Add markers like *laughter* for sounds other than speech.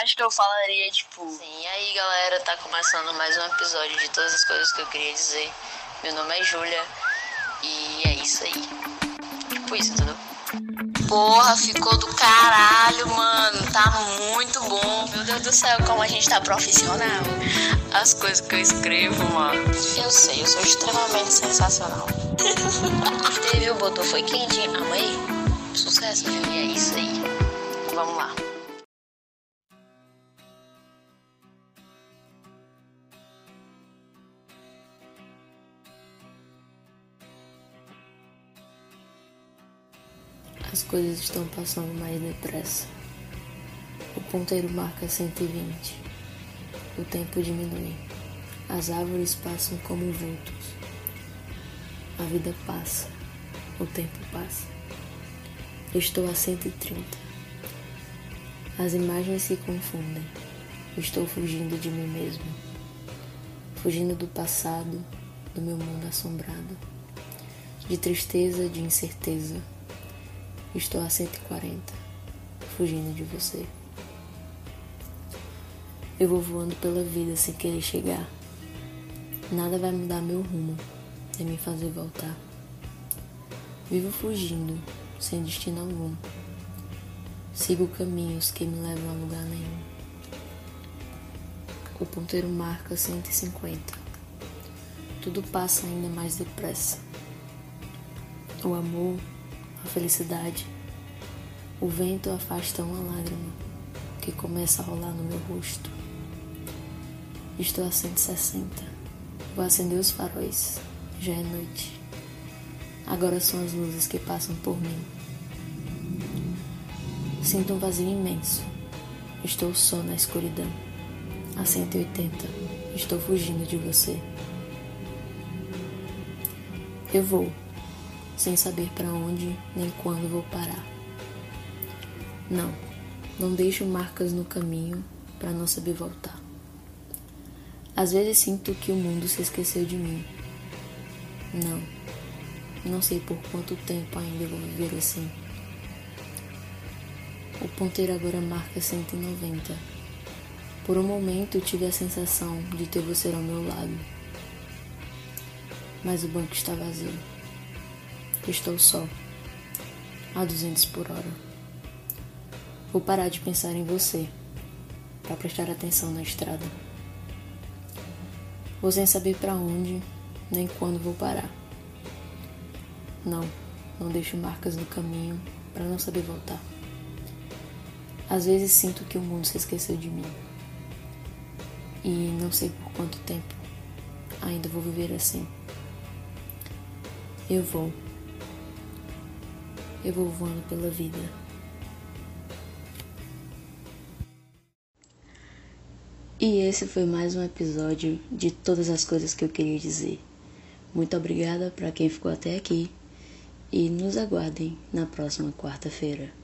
Acho que eu falaria, tipo. Sim, e aí galera, tá começando mais um episódio de todas as coisas que eu queria dizer. Meu nome é Júlia e é isso aí. Tipo isso, entendeu? Porra, ficou do caralho, mano. Tá muito bom. Meu Deus do céu, como a gente tá profissional. As coisas que eu escrevo, mano. Eu sei, eu sou extremamente sensacional. *laughs* Teve o botou foi quente, amei. Sucesso, viu? As coisas estão passando mais depressa. O ponteiro marca 120. O tempo diminui. As árvores passam como vultos. A vida passa. O tempo passa. Estou a 130. As imagens se confundem. Estou fugindo de mim mesmo. Fugindo do passado, do meu mundo assombrado. De tristeza, de incerteza. Estou a 140, fugindo de você. Eu vou voando pela vida sem querer chegar. Nada vai mudar meu rumo, nem me fazer voltar. Vivo fugindo, sem destino algum. Sigo caminhos que me levam a lugar nenhum. O ponteiro marca 150. Tudo passa ainda mais depressa. O amor, a felicidade. O vento afasta uma lágrima que começa a rolar no meu rosto. Estou a 160. Vou acender os faróis. Já é noite. Agora são as luzes que passam por mim. Sinto um vazio imenso. Estou só na escuridão. A 180. Estou fugindo de você. Eu vou sem saber para onde nem quando vou parar. Não, não deixo marcas no caminho para não saber voltar. Às vezes sinto que o mundo se esqueceu de mim. Não, não sei por quanto tempo ainda vou viver assim. O ponteiro agora marca 190. Por um momento tive a sensação de ter você ao meu lado. Mas o banco está vazio. Estou só, a 200 por hora. Vou parar de pensar em você, para prestar atenção na estrada. Vou sem saber para onde, nem quando vou parar. Não, não deixo marcas no caminho para não saber voltar. Às vezes sinto que o mundo se esqueceu de mim. E não sei por quanto tempo ainda vou viver assim. Eu vou eu vou voando pela vida. E esse foi mais um episódio de todas as coisas que eu queria dizer. Muito obrigada para quem ficou até aqui e nos aguardem na próxima quarta-feira.